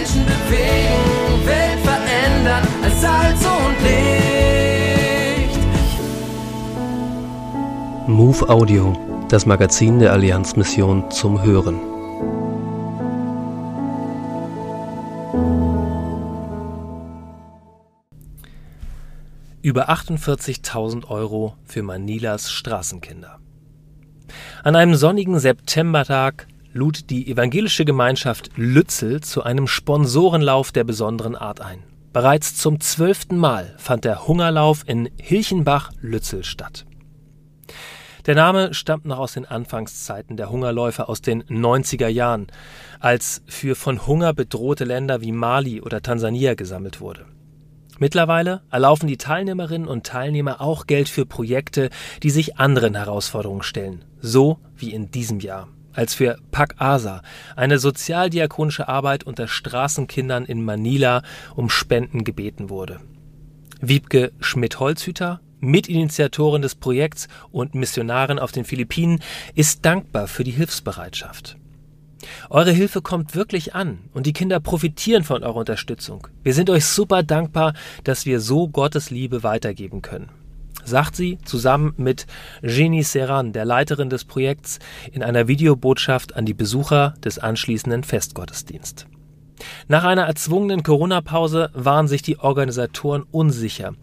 Menschen bewegen, Welt verändern als Salz und Licht. Move Audio, das Magazin der Allianzmission zum Hören. Über 48.000 Euro für Manilas Straßenkinder. An einem sonnigen Septembertag lud die evangelische Gemeinschaft Lützel zu einem Sponsorenlauf der besonderen Art ein. Bereits zum zwölften Mal fand der Hungerlauf in Hilchenbach-Lützel statt. Der Name stammt noch aus den Anfangszeiten der Hungerläufe aus den 90er Jahren, als für von Hunger bedrohte Länder wie Mali oder Tansania gesammelt wurde. Mittlerweile erlaufen die Teilnehmerinnen und Teilnehmer auch Geld für Projekte, die sich anderen Herausforderungen stellen, so wie in diesem Jahr als für Pak Asa, eine sozialdiakonische Arbeit unter Straßenkindern in Manila, um Spenden gebeten wurde. Wiebke Schmidt-Holzhüter, Mitinitiatorin des Projekts und Missionarin auf den Philippinen, ist dankbar für die Hilfsbereitschaft. Eure Hilfe kommt wirklich an und die Kinder profitieren von eurer Unterstützung. Wir sind euch super dankbar, dass wir so Gottes Liebe weitergeben können. Sagt sie zusammen mit Jenny Serran, der Leiterin des Projekts, in einer Videobotschaft an die Besucher des anschließenden Festgottesdienst. Nach einer erzwungenen Corona-Pause waren sich die Organisatoren unsicher,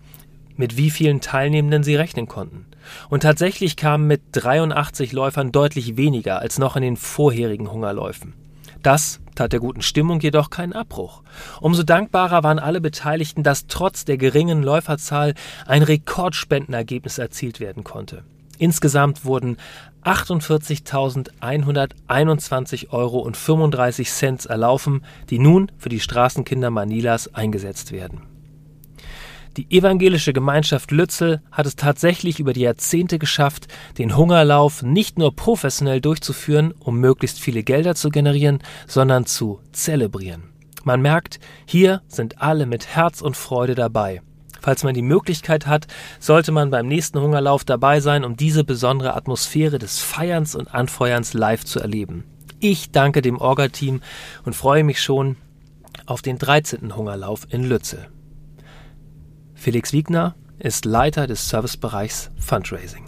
mit wie vielen Teilnehmenden sie rechnen konnten. Und tatsächlich kamen mit 83 Läufern deutlich weniger als noch in den vorherigen Hungerläufen. Das tat der guten Stimmung jedoch keinen Abbruch. Umso dankbarer waren alle Beteiligten, dass trotz der geringen Läuferzahl ein Rekordspendenergebnis erzielt werden konnte. Insgesamt wurden 48.121 Euro und 35 Cent erlaufen, die nun für die Straßenkinder Manilas eingesetzt werden. Die evangelische Gemeinschaft Lützel hat es tatsächlich über die Jahrzehnte geschafft, den Hungerlauf nicht nur professionell durchzuführen, um möglichst viele Gelder zu generieren, sondern zu zelebrieren. Man merkt, hier sind alle mit Herz und Freude dabei. Falls man die Möglichkeit hat, sollte man beim nächsten Hungerlauf dabei sein, um diese besondere Atmosphäre des Feierns und Anfeuerns live zu erleben. Ich danke dem Orga-Team und freue mich schon auf den 13. Hungerlauf in Lützel. Felix Wiegner ist Leiter des Servicebereichs Fundraising.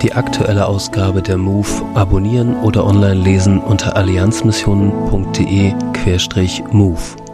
Die aktuelle Ausgabe der MOVE abonnieren oder online lesen unter allianzmissionen.de-MOVE.